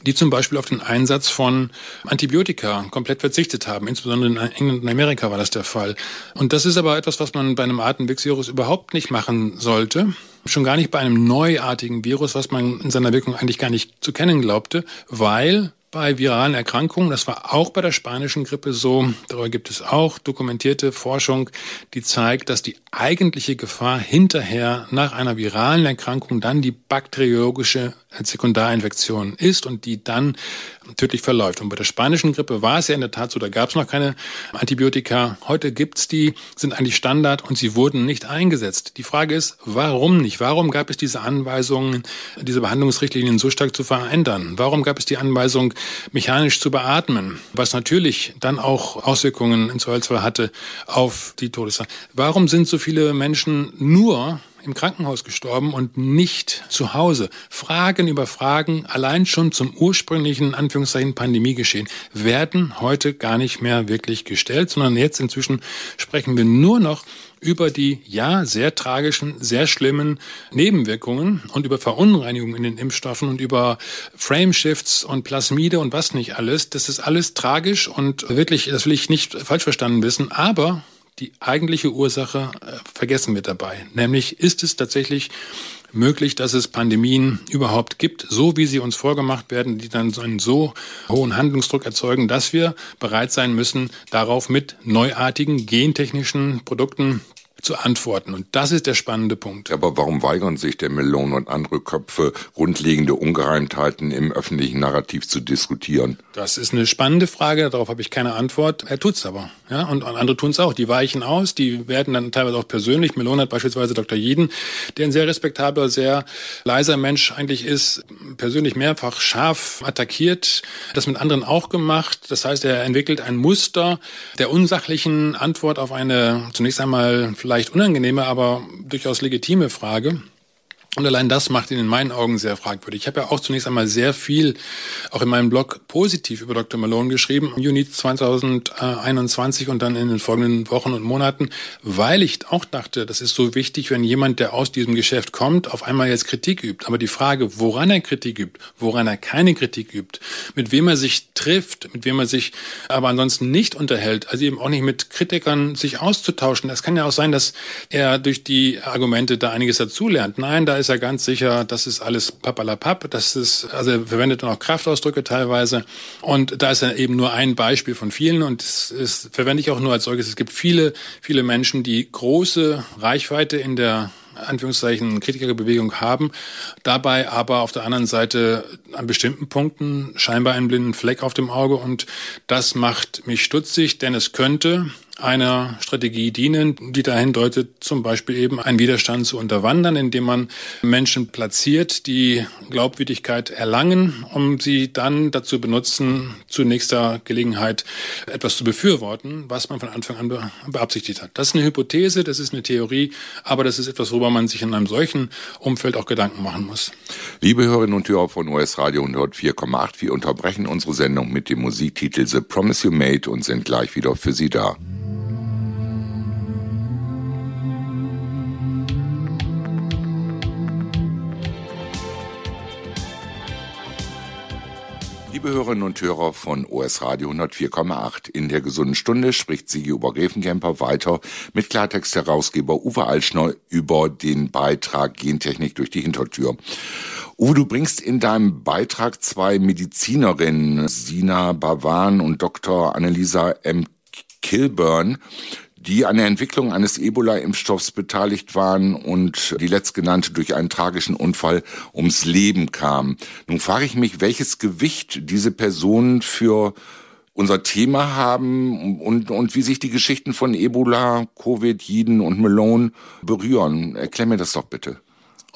die zum Beispiel auf den Einsatz von Antibiotika komplett verzichtet haben. Insbesondere in England und Amerika war das der Fall. Und das ist aber etwas, was man bei einem Atemwegsvirus überhaupt nicht machen sollte. Schon gar nicht bei einem neuartigen Virus, was man in seiner Wirkung eigentlich gar nicht zu kennen glaubte, weil bei viralen Erkrankungen. Das war auch bei der spanischen Grippe so. Darüber gibt es auch dokumentierte Forschung, die zeigt, dass die eigentliche Gefahr hinterher nach einer viralen Erkrankung dann die bakteriologische Sekundarinfektion ist und die dann tödlich verläuft. Und bei der spanischen Grippe war es ja in der Tat so, da gab es noch keine Antibiotika. Heute gibt's die, sind eigentlich Standard und sie wurden nicht eingesetzt. Die Frage ist, warum nicht? Warum gab es diese Anweisungen, diese Behandlungsrichtlinien so stark zu verändern? Warum gab es die Anweisung, mechanisch zu beatmen, was natürlich dann auch Auswirkungen im Zweifelsfall hatte auf die Todeszahl? Warum sind so viele Menschen nur im Krankenhaus gestorben und nicht zu Hause. Fragen über Fragen, allein schon zum ursprünglichen Anführungszeichen Pandemiegeschehen, werden heute gar nicht mehr wirklich gestellt, sondern jetzt inzwischen sprechen wir nur noch über die ja sehr tragischen, sehr schlimmen Nebenwirkungen und über Verunreinigungen in den Impfstoffen und über Frameshifts und Plasmide und was nicht alles. Das ist alles tragisch und wirklich, das will ich nicht falsch verstanden wissen, aber die eigentliche Ursache äh, vergessen wir dabei. Nämlich ist es tatsächlich möglich, dass es Pandemien überhaupt gibt, so wie sie uns vorgemacht werden, die dann einen so hohen Handlungsdruck erzeugen, dass wir bereit sein müssen, darauf mit neuartigen gentechnischen Produkten zu antworten. Und das ist der spannende Punkt. Aber warum weigern sich der Melon und andere Köpfe, grundlegende Ungereimtheiten im öffentlichen Narrativ zu diskutieren? Das ist eine spannende Frage, darauf habe ich keine Antwort. Er tut's aber. Ja, und andere tun es auch. Die weichen aus, die werden dann teilweise auch persönlich. Melon hat beispielsweise Dr. Jeden, der ein sehr respektabler, sehr leiser Mensch eigentlich ist, persönlich mehrfach scharf attackiert, das mit anderen auch gemacht. Das heißt, er entwickelt ein Muster der unsachlichen Antwort auf eine zunächst einmal vielleicht unangenehme, aber durchaus legitime Frage. Und allein das macht ihn in meinen Augen sehr fragwürdig. Ich habe ja auch zunächst einmal sehr viel, auch in meinem Blog, positiv über Dr. Malone geschrieben, im Juni 2021 und dann in den folgenden Wochen und Monaten, weil ich auch dachte, das ist so wichtig, wenn jemand, der aus diesem Geschäft kommt, auf einmal jetzt Kritik übt. Aber die Frage, woran er Kritik übt, woran er keine Kritik übt, mit wem er sich trifft, mit wem er sich aber ansonsten nicht unterhält, also eben auch nicht mit Kritikern sich auszutauschen. Das kann ja auch sein, dass er durch die Argumente da einiges dazulernt. Nein, da ist ist er ganz sicher, das ist alles papalapap, das ist, also er verwendet auch Kraftausdrücke teilweise. Und da ist er eben nur ein Beispiel von vielen und das, das verwende ich auch nur als solches. Es gibt viele, viele Menschen, die große Reichweite in der Anführungszeichen Kritikerbewegung haben, dabei aber auf der anderen Seite an bestimmten Punkten scheinbar einen blinden Fleck auf dem Auge und das macht mich stutzig, denn es könnte einer Strategie dienen, die dahin deutet, zum Beispiel eben einen Widerstand zu unterwandern, indem man Menschen platziert, die Glaubwürdigkeit erlangen, um sie dann dazu benutzen, zu nächster Gelegenheit etwas zu befürworten, was man von Anfang an beabsichtigt hat. Das ist eine Hypothese, das ist eine Theorie, aber das ist etwas, worüber man sich in einem solchen Umfeld auch Gedanken machen muss. Liebe Hörerinnen und Hörer von US Radio 104,8, wir unterbrechen unsere Sendung mit dem Musiktitel The Promise You Made und sind gleich wieder für Sie da. Liebe Hörerinnen und Hörer von OS Radio 104,8, in der gesunden Stunde spricht Sigi Obergräfenkämper weiter mit Klartext-Herausgeber Uwe Altschner über den Beitrag Gentechnik durch die Hintertür. Uwe, du bringst in deinem Beitrag zwei Medizinerinnen, Sina Bawan und Dr. Annelisa M. Kilburn, die an der Entwicklung eines Ebola-Impfstoffs beteiligt waren und die letztgenannte durch einen tragischen Unfall ums Leben kam. Nun frage ich mich, welches Gewicht diese Personen für unser Thema haben und, und wie sich die Geschichten von Ebola, Covid, Jiden und Malone berühren. Erklär mir das doch bitte.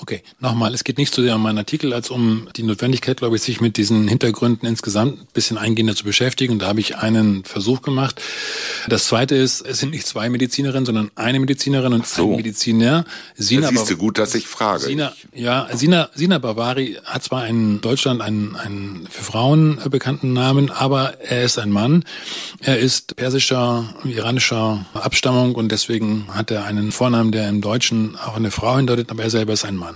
Okay, nochmal, es geht nicht so sehr um meinen Artikel, als um die Notwendigkeit, glaube ich, sich mit diesen Hintergründen insgesamt ein bisschen eingehender zu beschäftigen. Und da habe ich einen Versuch gemacht. Das zweite ist, es sind nicht zwei Medizinerinnen, sondern eine Medizinerin und so. ein Mediziner. Sina das siehst du gut, dass ich frage. Sina, ja, Sina, Sina Bavari hat zwar in Deutschland einen, einen für Frauen bekannten Namen, aber er ist ein Mann. Er ist persischer, iranischer Abstammung und deswegen hat er einen Vornamen, der im Deutschen auch eine Frau hindeutet, aber er selber ist ein Mann.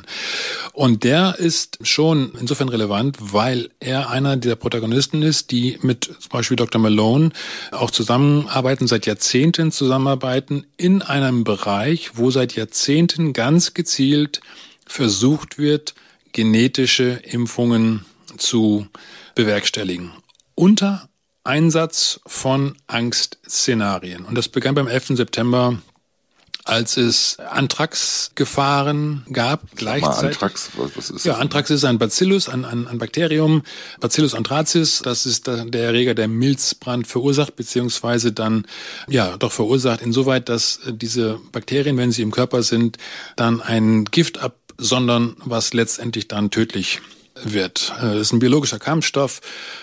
Und der ist schon insofern relevant, weil er einer der Protagonisten ist, die mit zum Beispiel Dr. Malone auch zusammenarbeiten, seit Jahrzehnten zusammenarbeiten in einem Bereich, wo seit Jahrzehnten ganz gezielt versucht wird, genetische Impfungen zu bewerkstelligen. Unter Einsatz von Angstszenarien. Und das begann beim 11. September als es Anthrax-Gefahren gab. Gleichzeitig. Anthrax, was, was ist ja, Anthrax ist ein Bacillus, ein, ein, ein Bakterium, Bacillus anthracis. Das ist der, Erreger, der Milzbrand verursacht, beziehungsweise dann, ja, doch verursacht insoweit, dass diese Bakterien, wenn sie im Körper sind, dann ein Gift absondern, was letztendlich dann tödlich wird. Es äh, ist ein biologischer Kampfstoff,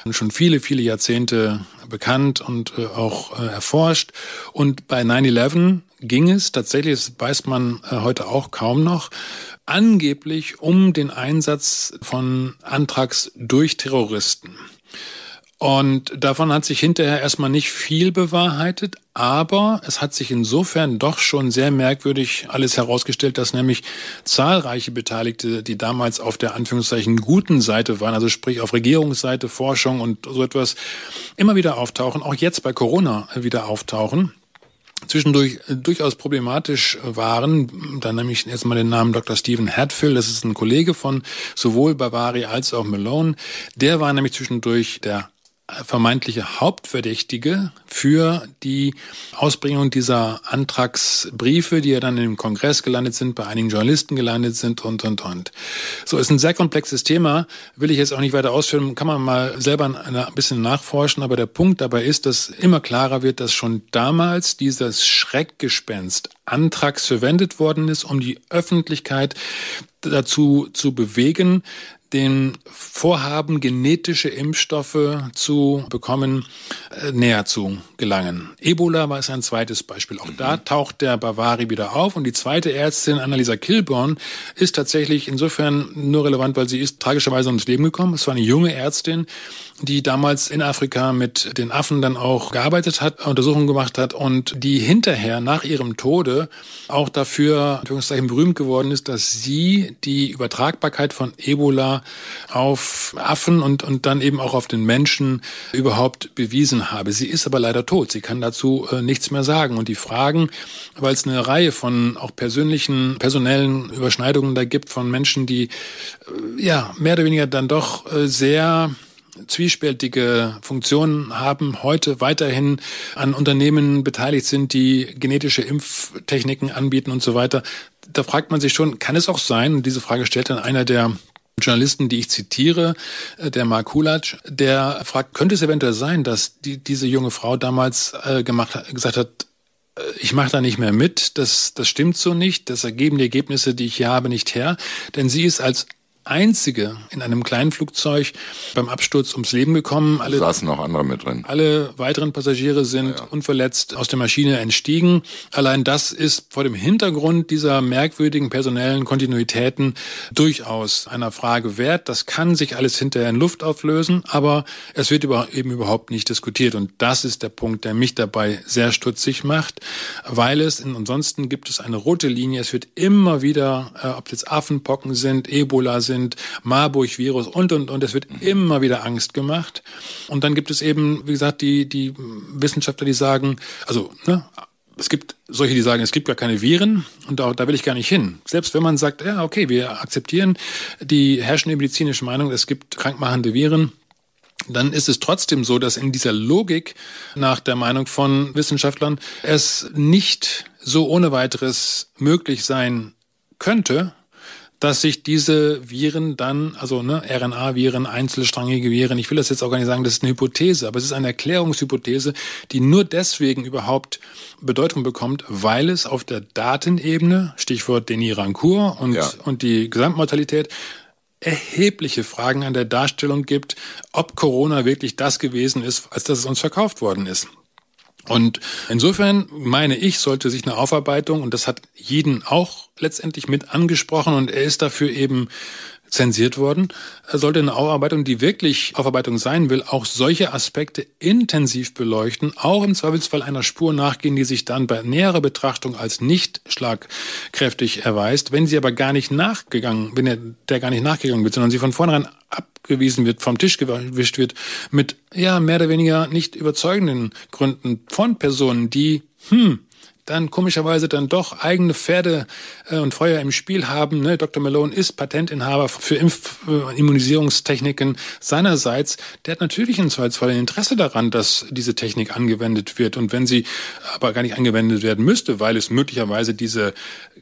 schon viele, viele Jahrzehnte bekannt und äh, auch äh, erforscht. Und bei 9-11 ging es tatsächlich, das weiß man heute auch kaum noch, angeblich um den Einsatz von Antrags durch Terroristen. Und davon hat sich hinterher erstmal nicht viel bewahrheitet, aber es hat sich insofern doch schon sehr merkwürdig alles herausgestellt, dass nämlich zahlreiche Beteiligte, die damals auf der Anführungszeichen guten Seite waren, also sprich auf Regierungsseite, Forschung und so etwas, immer wieder auftauchen, auch jetzt bei Corona wieder auftauchen zwischendurch äh, durchaus problematisch waren. Da nehme ich jetzt mal den Namen Dr. Stephen Hadfield, das ist ein Kollege von sowohl Bavaria als auch Malone. Der war nämlich zwischendurch der vermeintliche Hauptverdächtige für die Ausbringung dieser Antragsbriefe, die ja dann im Kongress gelandet sind, bei einigen Journalisten gelandet sind und, und, und. So ist ein sehr komplexes Thema, will ich jetzt auch nicht weiter ausführen, kann man mal selber ein bisschen nachforschen, aber der Punkt dabei ist, dass immer klarer wird, dass schon damals dieses Schreckgespenst Antrags verwendet worden ist, um die Öffentlichkeit dazu zu bewegen, den Vorhaben, genetische Impfstoffe zu bekommen, äh, näher zu gelangen. Ebola war es ein zweites Beispiel. Auch da mhm. taucht der Bavari wieder auf. Und die zweite Ärztin, Annalisa Kilborn, ist tatsächlich insofern nur relevant, weil sie ist tragischerweise ums Leben gekommen. Es war eine junge Ärztin, die damals in Afrika mit den Affen dann auch gearbeitet hat, Untersuchungen gemacht hat und die hinterher nach ihrem Tode auch dafür, berühmt geworden ist, dass sie die Übertragbarkeit von Ebola auf Affen und, und dann eben auch auf den Menschen überhaupt bewiesen habe. Sie ist aber leider tot. Sie kann dazu äh, nichts mehr sagen. Und die Fragen, weil es eine Reihe von auch persönlichen, personellen Überschneidungen da gibt von Menschen, die äh, ja mehr oder weniger dann doch äh, sehr zwiespältige Funktionen haben, heute weiterhin an Unternehmen beteiligt sind, die genetische Impftechniken anbieten und so weiter. Da fragt man sich schon, kann es auch sein, und diese Frage stellt dann einer der Journalisten, die ich zitiere, äh, der Mark Kulatsch, der fragt, könnte es eventuell sein, dass die, diese junge Frau damals äh, gemacht, gesagt hat, äh, ich mache da nicht mehr mit, das, das stimmt so nicht, das ergeben die Ergebnisse, die ich hier habe, nicht her, denn sie ist als einzige in einem kleinen Flugzeug beim Absturz ums Leben gekommen. Alle saßen noch andere mit drin. Alle weiteren Passagiere sind ja, unverletzt aus der Maschine entstiegen. Allein das ist vor dem Hintergrund dieser merkwürdigen personellen Kontinuitäten durchaus einer Frage wert. Das kann sich alles hinterher in Luft auflösen, aber es wird eben überhaupt nicht diskutiert. Und das ist der Punkt, der mich dabei sehr stutzig macht, weil es ansonsten gibt es eine rote Linie. Es wird immer wieder, äh, ob jetzt Affenpocken sind, Ebola sind, sind, Marburg-Virus und, und, und. Es wird immer wieder Angst gemacht. Und dann gibt es eben, wie gesagt, die, die Wissenschaftler, die sagen, also, ne, es gibt solche, die sagen, es gibt gar keine Viren und da, da will ich gar nicht hin. Selbst wenn man sagt, ja, okay, wir akzeptieren die herrschende medizinische Meinung, es gibt krankmachende Viren, dann ist es trotzdem so, dass in dieser Logik nach der Meinung von Wissenschaftlern es nicht so ohne weiteres möglich sein könnte, dass sich diese Viren dann, also ne, RNA-Viren, einzelstrangige Viren, ich will das jetzt auch gar nicht sagen, das ist eine Hypothese, aber es ist eine Erklärungshypothese, die nur deswegen überhaupt Bedeutung bekommt, weil es auf der Datenebene, Stichwort Denis Rancourt und, ja. und die Gesamtmortalität, erhebliche Fragen an der Darstellung gibt, ob Corona wirklich das gewesen ist, als dass es uns verkauft worden ist. Und insofern meine ich, sollte sich eine Aufarbeitung, und das hat jeden auch letztendlich mit angesprochen, und er ist dafür eben zensiert worden, sollte eine Aufarbeitung, die wirklich Aufarbeitung sein will, auch solche Aspekte intensiv beleuchten, auch im Zweifelsfall einer Spur nachgehen, die sich dann bei näherer Betrachtung als nicht schlagkräftig erweist. Wenn sie aber gar nicht nachgegangen, wenn er der gar nicht nachgegangen wird, sondern sie von vornherein abgewiesen wird, vom Tisch gewischt wird, mit ja mehr oder weniger nicht überzeugenden Gründen von Personen, die hm, dann komischerweise dann doch eigene Pferde äh, und Feuer im Spiel haben. Ne? Dr. Malone ist Patentinhaber für Impfimmunisierungstechniken seinerseits. Der hat natürlich im Zweifelsfall ein Interesse daran, dass diese Technik angewendet wird. Und wenn sie aber gar nicht angewendet werden müsste, weil es möglicherweise diese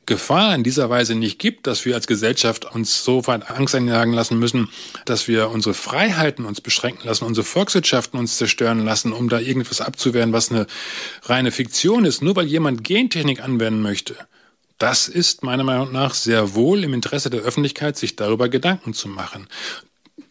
Gefahr in dieser Weise nicht gibt, dass wir als Gesellschaft uns so weit Angst einjagen lassen müssen, dass wir unsere Freiheiten uns beschränken lassen, unsere Volkswirtschaften uns zerstören lassen, um da irgendwas abzuwehren, was eine reine Fiktion ist, nur weil jemand Gentechnik anwenden möchte. Das ist meiner Meinung nach sehr wohl im Interesse der Öffentlichkeit, sich darüber Gedanken zu machen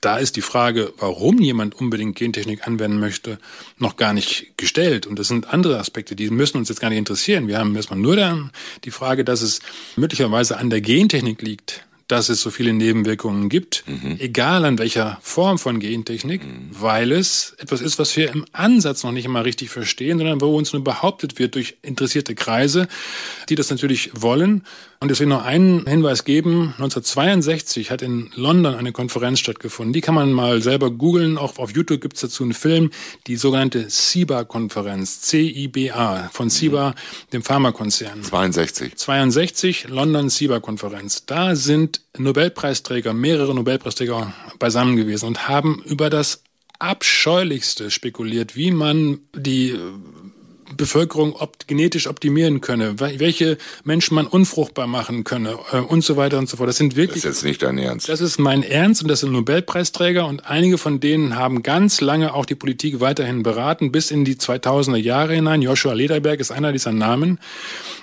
da ist die Frage, warum jemand unbedingt Gentechnik anwenden möchte, noch gar nicht gestellt. Und das sind andere Aspekte, die müssen uns jetzt gar nicht interessieren. Wir haben erstmal nur dann die Frage, dass es möglicherweise an der Gentechnik liegt, dass es so viele Nebenwirkungen gibt, mhm. egal an welcher Form von Gentechnik, mhm. weil es etwas ist, was wir im Ansatz noch nicht immer richtig verstehen, sondern wo uns nur behauptet wird durch interessierte Kreise, die das natürlich wollen und deswegen noch einen Hinweis geben. 1962 hat in London eine Konferenz stattgefunden. Die kann man mal selber googeln. Auch auf YouTube gibt es dazu einen Film. Die sogenannte CIBA-Konferenz. C-I-B-A. Von CIBA, dem Pharmakonzern. 62. 62, London CIBA-Konferenz. Da sind Nobelpreisträger, mehrere Nobelpreisträger beisammen gewesen und haben über das Abscheulichste spekuliert, wie man die Bevölkerung opt genetisch optimieren könne, welche Menschen man unfruchtbar machen könne äh, und so weiter und so fort. Das sind wirklich. Das ist jetzt nicht dein Ernst. Das ist mein Ernst und das sind Nobelpreisträger und einige von denen haben ganz lange auch die Politik weiterhin beraten, bis in die 2000er Jahre hinein. Joshua Lederberg ist einer dieser Namen.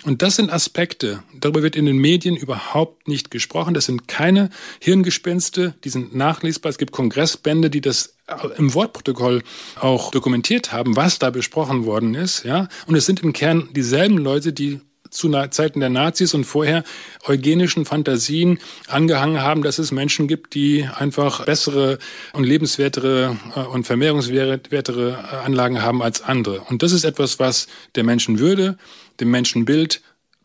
Und das sind Aspekte, darüber wird in den Medien überhaupt nicht gesprochen. Das sind keine Hirngespinste, die sind nachlesbar. Es gibt Kongressbände, die das im Wortprotokoll auch dokumentiert haben, was da besprochen worden ist, ja. Und es sind im Kern dieselben Leute, die zu Zeiten der Nazis und vorher eugenischen Fantasien angehangen haben, dass es Menschen gibt, die einfach bessere und lebenswertere äh, und vermehrungswertere äh, Anlagen haben als andere. Und das ist etwas, was der Menschenwürde, dem Menschenbild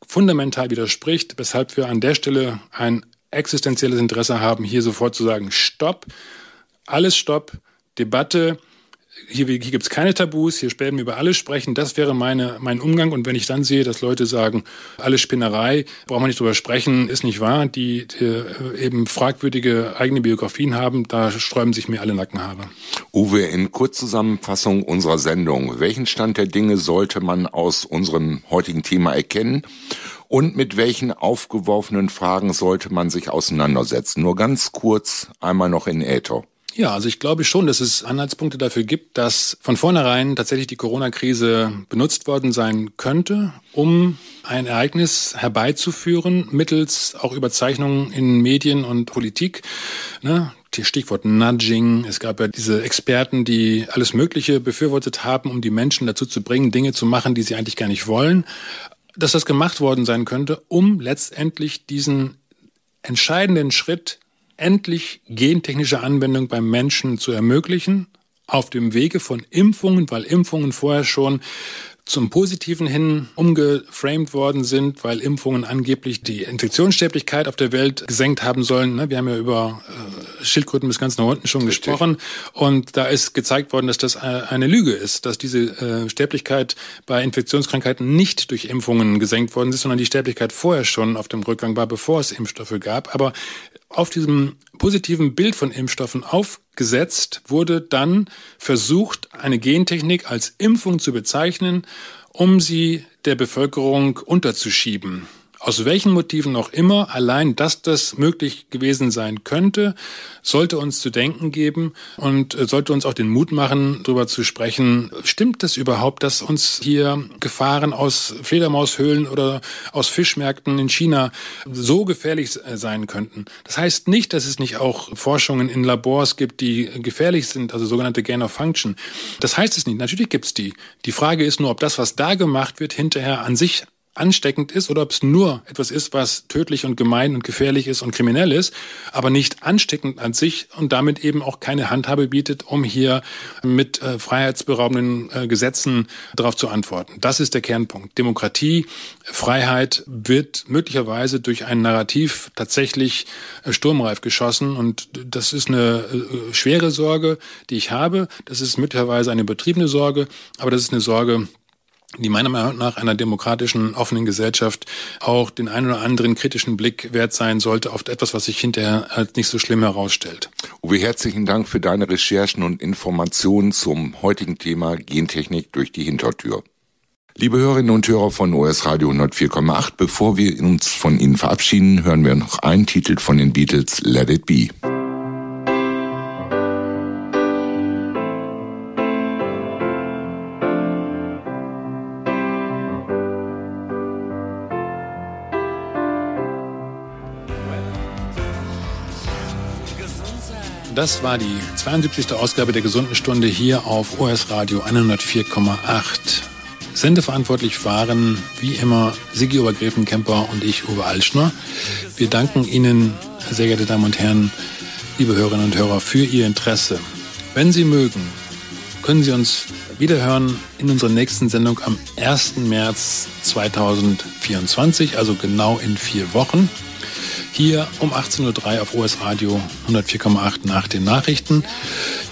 fundamental widerspricht, weshalb wir an der Stelle ein existenzielles Interesse haben, hier sofort zu sagen, stopp, alles stopp, Debatte, hier, hier gibt es keine Tabus, hier werden wir über alles sprechen. Das wäre meine, mein Umgang. Und wenn ich dann sehe, dass Leute sagen, alles Spinnerei, braucht man nicht drüber sprechen, ist nicht wahr, die, die äh, eben fragwürdige eigene Biografien haben, da sträuben sich mir alle Nackenhaare. Uwe, in Kurzzusammenfassung unserer Sendung, welchen Stand der Dinge sollte man aus unserem heutigen Thema erkennen? Und mit welchen aufgeworfenen Fragen sollte man sich auseinandersetzen? Nur ganz kurz einmal noch in Äther. Ja, also ich glaube schon, dass es Anhaltspunkte dafür gibt, dass von vornherein tatsächlich die Corona-Krise benutzt worden sein könnte, um ein Ereignis herbeizuführen, mittels auch Überzeichnungen in Medien und Politik. Ne? Stichwort Nudging. Es gab ja diese Experten, die alles Mögliche befürwortet haben, um die Menschen dazu zu bringen, Dinge zu machen, die sie eigentlich gar nicht wollen. Dass das gemacht worden sein könnte, um letztendlich diesen entscheidenden Schritt endlich gentechnische Anwendung beim Menschen zu ermöglichen, auf dem Wege von Impfungen, weil Impfungen vorher schon zum Positiven hin umgeframed worden sind, weil Impfungen angeblich die Infektionssterblichkeit auf der Welt gesenkt haben sollen. Ne, wir haben ja über äh, Schildkröten bis ganz nach unten schon Richtig. gesprochen. Und da ist gezeigt worden, dass das äh, eine Lüge ist, dass diese äh, Sterblichkeit bei Infektionskrankheiten nicht durch Impfungen gesenkt worden ist, sondern die Sterblichkeit vorher schon auf dem Rückgang war, bevor es Impfstoffe gab. Aber auf diesem positiven Bild von Impfstoffen aufgesetzt wurde dann versucht, eine Gentechnik als Impfung zu bezeichnen, um sie der Bevölkerung unterzuschieben aus welchen Motiven auch immer, allein dass das möglich gewesen sein könnte, sollte uns zu denken geben und äh, sollte uns auch den Mut machen, darüber zu sprechen, stimmt das überhaupt, dass uns hier Gefahren aus Fledermaushöhlen oder aus Fischmärkten in China so gefährlich äh, sein könnten? Das heißt nicht, dass es nicht auch Forschungen in Labors gibt, die gefährlich sind, also sogenannte Gain of Function. Das heißt es nicht. Natürlich gibt's die. Die Frage ist nur, ob das, was da gemacht wird, hinterher an sich ansteckend ist oder ob es nur etwas ist, was tödlich und gemein und gefährlich ist und kriminell ist, aber nicht ansteckend an sich und damit eben auch keine Handhabe bietet, um hier mit äh, freiheitsberaubenden äh, Gesetzen darauf zu antworten. Das ist der Kernpunkt. Demokratie, Freiheit wird möglicherweise durch ein Narrativ tatsächlich äh, sturmreif geschossen und das ist eine äh, schwere Sorge, die ich habe. Das ist möglicherweise eine übertriebene Sorge, aber das ist eine Sorge, die meiner Meinung nach einer demokratischen, offenen Gesellschaft auch den einen oder anderen kritischen Blick wert sein sollte auf etwas, was sich hinterher als nicht so schlimm herausstellt. Uwe, herzlichen Dank für deine Recherchen und Informationen zum heutigen Thema Gentechnik durch die Hintertür. Liebe Hörerinnen und Hörer von OS Radio 104,8, bevor wir uns von Ihnen verabschieden, hören wir noch einen Titel von den Beatles, Let It Be. Das war die 72. Ausgabe der gesunden Stunde hier auf OS Radio 104,8. Sendeverantwortlich waren wie immer Sigi Obergräfenkemper und ich, Uwe Altschner. Wir danken Ihnen, sehr geehrte Damen und Herren, liebe Hörerinnen und Hörer, für Ihr Interesse. Wenn Sie mögen, können Sie uns wiederhören in unserer nächsten Sendung am 1. März 2024, also genau in vier Wochen hier um 18.03 Uhr auf OS Radio 104,8 nach den Nachrichten.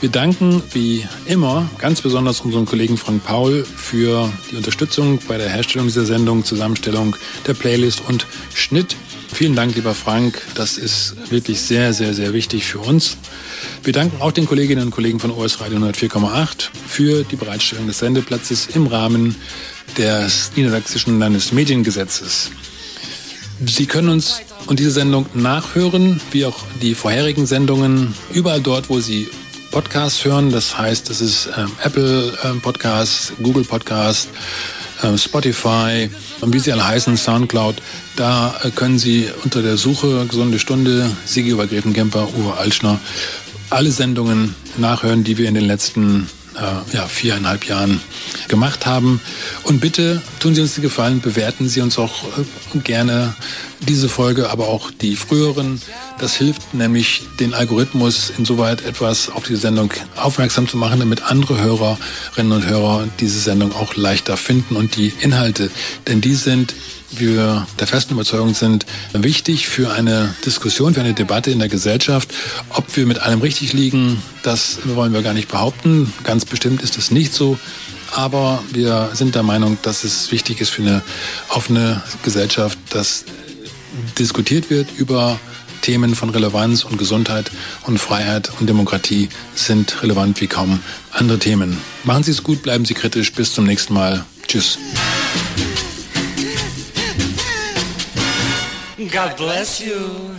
Wir danken wie immer ganz besonders unserem Kollegen Frank Paul für die Unterstützung bei der Herstellung dieser Sendung, Zusammenstellung der Playlist und Schnitt. Vielen Dank, lieber Frank. Das ist wirklich sehr, sehr, sehr wichtig für uns. Wir danken auch den Kolleginnen und Kollegen von OS Radio 104,8 für die Bereitstellung des Sendeplatzes im Rahmen des Niedersächsischen Landesmediengesetzes. Sie können uns und diese Sendung nachhören, wie auch die vorherigen Sendungen, überall dort, wo Sie Podcasts hören. Das heißt, das ist ähm, Apple ähm, Podcast, Google Podcast, ähm, Spotify und wie sie alle heißen, Soundcloud. Da äh, können Sie unter der Suche Gesunde Stunde, Sigi Übergräfenkemper, Uwe Altschner, alle Sendungen nachhören, die wir in den letzten äh, ja, viereinhalb Jahren gemacht haben. Und bitte tun Sie uns die Gefallen, bewerten Sie uns auch äh, gerne diese Folge, aber auch die früheren. Das hilft nämlich den Algorithmus insoweit etwas auf diese Sendung aufmerksam zu machen, damit andere Hörerinnen und Hörer diese Sendung auch leichter finden und die Inhalte, denn die sind wir der festen Überzeugung sind, wichtig für eine Diskussion, für eine Debatte in der Gesellschaft. Ob wir mit allem richtig liegen, das wollen wir gar nicht behaupten. Ganz bestimmt ist es nicht so. Aber wir sind der Meinung, dass es wichtig ist für eine offene Gesellschaft, dass diskutiert wird über Themen von Relevanz und Gesundheit und Freiheit und Demokratie sind relevant wie kaum andere Themen. Machen Sie es gut, bleiben Sie kritisch. Bis zum nächsten Mal. Tschüss. God bless you.